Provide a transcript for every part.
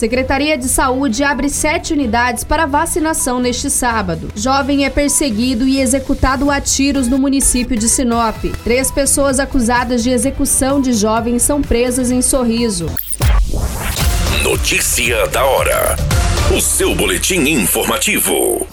Secretaria de Saúde abre sete unidades para vacinação neste sábado. Jovem é perseguido e executado a tiros no município de Sinop. Três pessoas acusadas de execução de jovens são presas em Sorriso. Notícia da hora. O seu boletim informativo.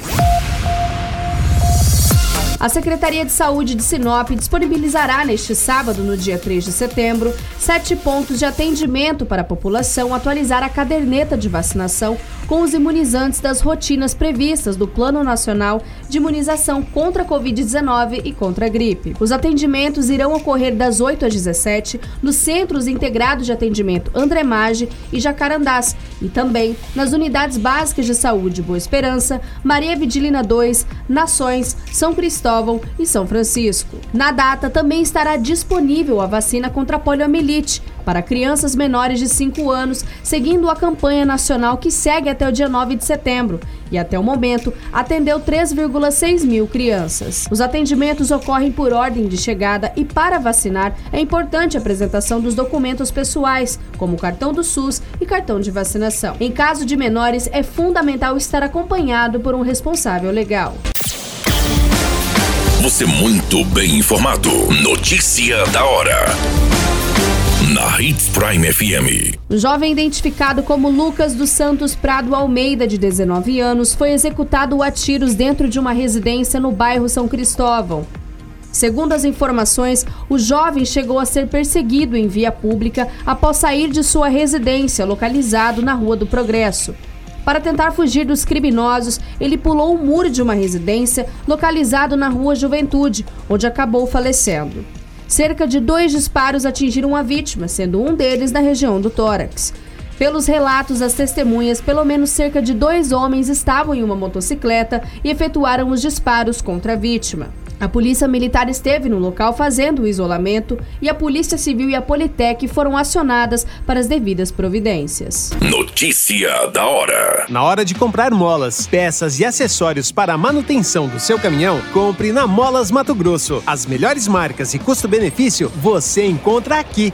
A Secretaria de Saúde de Sinop disponibilizará neste sábado, no dia 3 de setembro, sete pontos de atendimento para a população atualizar a caderneta de vacinação com os imunizantes das rotinas previstas do Plano Nacional de Imunização contra a Covid-19 e contra a gripe. Os atendimentos irão ocorrer das 8 às 17 nos Centros Integrados de Atendimento André Maggi e Jacarandás e também nas unidades básicas de saúde Boa Esperança, Maria Vidilina 2, Nações, São Cristóvão e São Francisco. Na data também estará disponível a vacina contra a poliomielite para crianças menores de 5 anos, seguindo a campanha nacional que segue até o dia 9 de setembro e até o momento atendeu 3,6 mil crianças. Os atendimentos ocorrem por ordem de chegada e para vacinar é importante a apresentação dos documentos pessoais, como cartão do SUS e cartão de vacinação. Em caso de menores, é fundamental estar acompanhado por um responsável legal. Você muito bem informado. Notícia da hora na Hits Prime FM. Um jovem identificado como Lucas dos Santos Prado Almeida, de 19 anos, foi executado a tiros dentro de uma residência no bairro São Cristóvão. Segundo as informações, o jovem chegou a ser perseguido em via pública após sair de sua residência, localizado na Rua do Progresso. Para tentar fugir dos criminosos, ele pulou o muro de uma residência localizado na Rua Juventude, onde acabou falecendo. Cerca de dois disparos atingiram a vítima, sendo um deles na região do tórax. Pelos relatos das testemunhas, pelo menos cerca de dois homens estavam em uma motocicleta e efetuaram os disparos contra a vítima. A polícia militar esteve no local fazendo o isolamento e a Polícia Civil e a Politec foram acionadas para as devidas providências. Notícia da hora. Na hora de comprar molas, peças e acessórios para a manutenção do seu caminhão, compre na Molas Mato Grosso. As melhores marcas e custo-benefício você encontra aqui.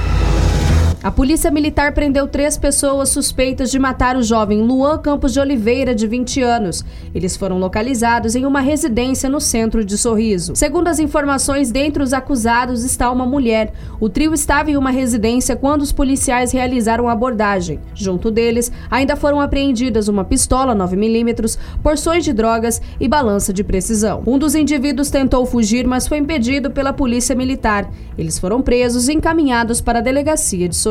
A Polícia Militar prendeu três pessoas suspeitas de matar o jovem Luan Campos de Oliveira, de 20 anos. Eles foram localizados em uma residência no centro de Sorriso. Segundo as informações, dentre os acusados está uma mulher. O trio estava em uma residência quando os policiais realizaram a abordagem. Junto deles, ainda foram apreendidas uma pistola 9mm, porções de drogas e balança de precisão. Um dos indivíduos tentou fugir, mas foi impedido pela Polícia Militar. Eles foram presos e encaminhados para a delegacia de Sorriso